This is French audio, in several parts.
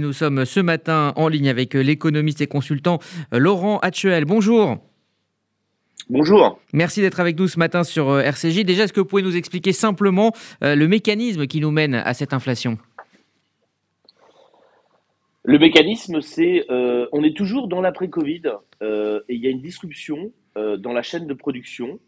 Nous sommes ce matin en ligne avec l'économiste et consultant Laurent Hatchuel. Bonjour. Bonjour. Merci d'être avec nous ce matin sur euh, RCJ. Déjà, est-ce que vous pouvez nous expliquer simplement euh, le mécanisme qui nous mène à cette inflation? Le mécanisme, c'est euh, on est toujours dans l'après-Covid et il y a une disruption dans la chaîne de production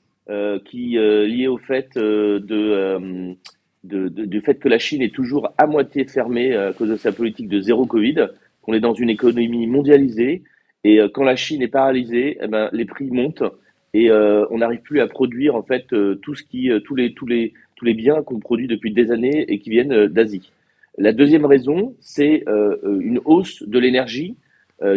qui est liée au fait de du fait que la Chine est toujours à moitié fermée euh, à cause de sa politique de zéro Covid, qu'on est dans une économie mondialisée, et euh, quand la Chine est paralysée, eh ben, les prix montent et euh, on n'arrive plus à produire en fait tout ce qui, tous les tous les tous les biens qu'on produit depuis des années et qui viennent d'Asie. La deuxième raison, c'est une hausse de l'énergie,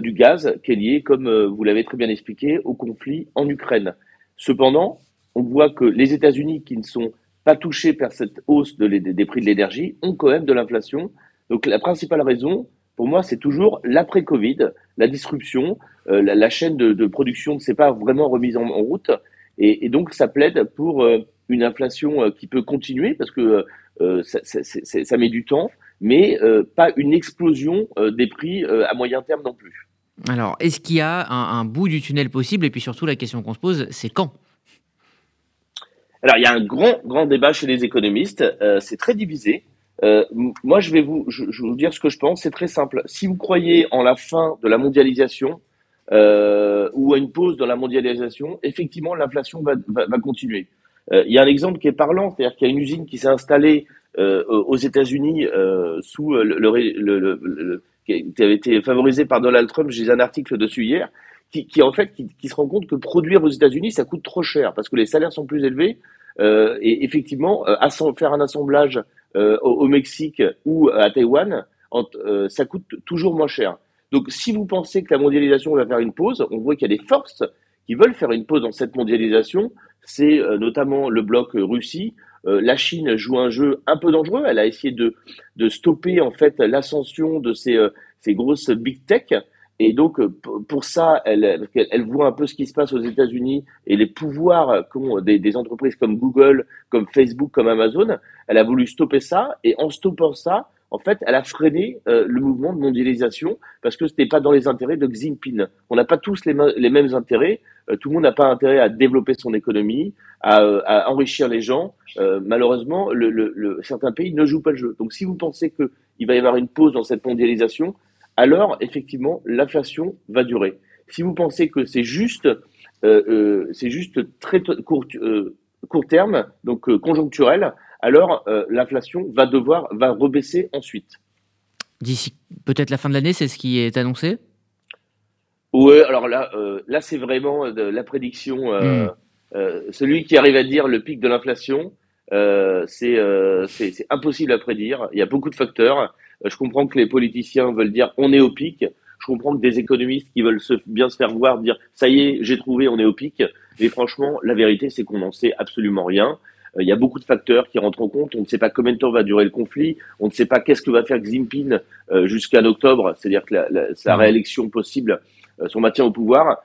du gaz, qui est liée, comme vous l'avez très bien expliqué, au conflit en Ukraine. Cependant, on voit que les États-Unis, qui ne sont pas touchés par cette hausse de des prix de l'énergie ont quand même de l'inflation. Donc la principale raison, pour moi, c'est toujours l'après-Covid, la disruption, euh, la, chaîne de, production ne s'est pas vraiment remise en, route, et, donc ça plaide pour euh, une inflation euh, qui peut continuer parce que ça, met du temps, mais pas une explosion des prix à moyen terme non plus. Alors, est-ce qu'il y a un bout du tunnel possible? Et puis surtout, la question qu'on se pose, c'est quand? Alors, il y a un grand, grand débat chez les économistes. Euh, c'est très divisé. Euh, moi, je vais vous, je, je, vais vous dire ce que je pense. C'est très simple. Si vous croyez en la fin de la mondialisation euh, ou à une pause dans la mondialisation, effectivement, l'inflation va, va, va, continuer. Euh, il y a un exemple qui est parlant, c'est-à-dire qu'il y a une usine qui s'est installée euh, aux États-Unis euh, sous le, le, le, qui avait été favorisée par Donald Trump. J'ai un article dessus hier qui, qui en fait qui, qui, se rend compte que produire aux États-Unis ça coûte trop cher parce que les salaires sont plus élevés euh, et effectivement euh, faire un assemblage euh, au, Mexique ou à Taïwan euh, ça coûte toujours moins cher. Donc si vous pensez que la mondialisation va faire une pause, on voit qu'il y a des forces qui veulent faire une pause dans cette mondialisation. C'est euh, notamment le bloc Russie. la Chine joue un jeu un peu dangereux. Elle a essayé de, de stopper en fait l'ascension de ces, ces grosses big tech et donc, euh, pour ça, elle, elle voit un peu ce qui se passe aux États-Unis et les pouvoirs qu'ont des, des, entreprises comme Google, comme Facebook, comme Amazon. Elle a voulu stopper ça. Et en stoppant ça, en fait, elle a freiné euh, le mouvement de mondialisation parce que ce n'était pas dans les intérêts de Xi Jinping. On n'a pas tous les, mêmes intérêts. Euh, tout le monde n'a pas intérêt à développer son économie, à, à enrichir les gens. malheureusement, le, le, certains pays ne jouent pas le jeu. Donc, si vous pensez qu'il va y avoir une pause dans cette mondialisation, alors effectivement l'inflation va durer. Si vous pensez que c'est juste, euh, euh, c'est juste très court, euh, court terme, donc conjoncturel, alors l'inflation va devoir va rebaisser ensuite. D'ici peut-être la fin de l'année, c'est ce qui est annoncé? Oui, alors là, là c'est vraiment la prédiction. Hmm. celui qui arrive à dire le pic de l'inflation, c'est impossible à prédire. Il y a beaucoup de facteurs. Euh, je comprends que les politiciens veulent dire on est au pic. Je comprends que des économistes qui veulent se, bien se faire voir dire ça y est, j'ai trouvé, on est au pic. Mais franchement, la vérité, c'est qu'on n'en sait absolument rien. Euh, il y a beaucoup de facteurs qui rentrent en compte. On ne sait pas combien de temps va durer le conflit. On ne sait pas qu'est-ce que va faire Xi Jinping euh, jusqu'à octobre, c'est-à-dire que la, sa mmh. réélection possible, son maintien au pouvoir.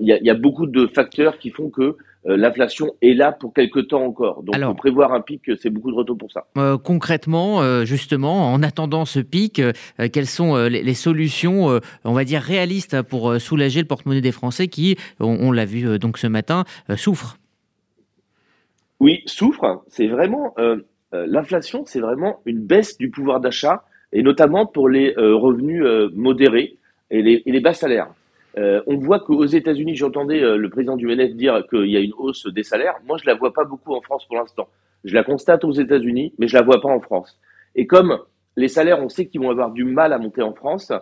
Il y, a, y, a, beaucoup de facteurs qui font que euh, l'inflation est là pour quelque temps encore. Donc, Alors, prévoir un pic, c'est beaucoup de retour pour ça. Euh, concrètement, euh, justement, en attendant ce pic, quelles sont les, solutions, on va dire, réalistes pour soulager le porte-monnaie des Français qui, on, l'a vu donc ce matin, souffrent? Oui, souffrent. C'est vraiment l'inflation, c'est vraiment une baisse du pouvoir d'achat, et notamment pour les revenus modérés et les, et les bas salaires. Euh, on voit qu'aux États-Unis, j'entendais euh, le président du MNF dire qu'il y a une hausse des salaires. Moi, je la vois pas beaucoup en France pour l'instant. Je la constate aux États-Unis, mais je la vois pas en France. Et comme les salaires, on sait qu'ils vont avoir du mal à monter en France,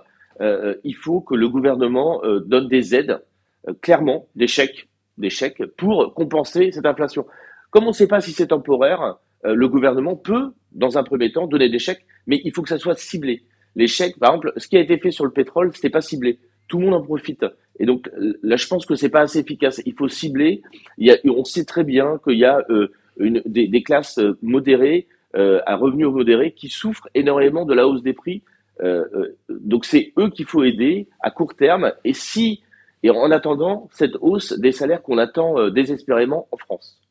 euh, il faut que le gouvernement donne des aides, clairement, des chèques, des chèques pour compenser cette inflation. Comme on ne sait pas si c'est temporaire, le gouvernement peut, dans un premier temps, donner des chèques, mais il faut que ça soit ciblé. Les chèques, par exemple, ce qui a été fait sur le pétrole, c'était pas ciblé tout le monde en profite. Et donc là, je pense que c'est pas assez efficace. Il faut cibler. On sait très bien qu'il y a euh, des, classes euh, modérées, euh, à revenus modérés, qui souffrent énormément de la hausse des prix. Euh donc c'est eux qu'il faut aider à court terme. Et si et en attendant cette hausse des salaires qu'on attend désespérément en France.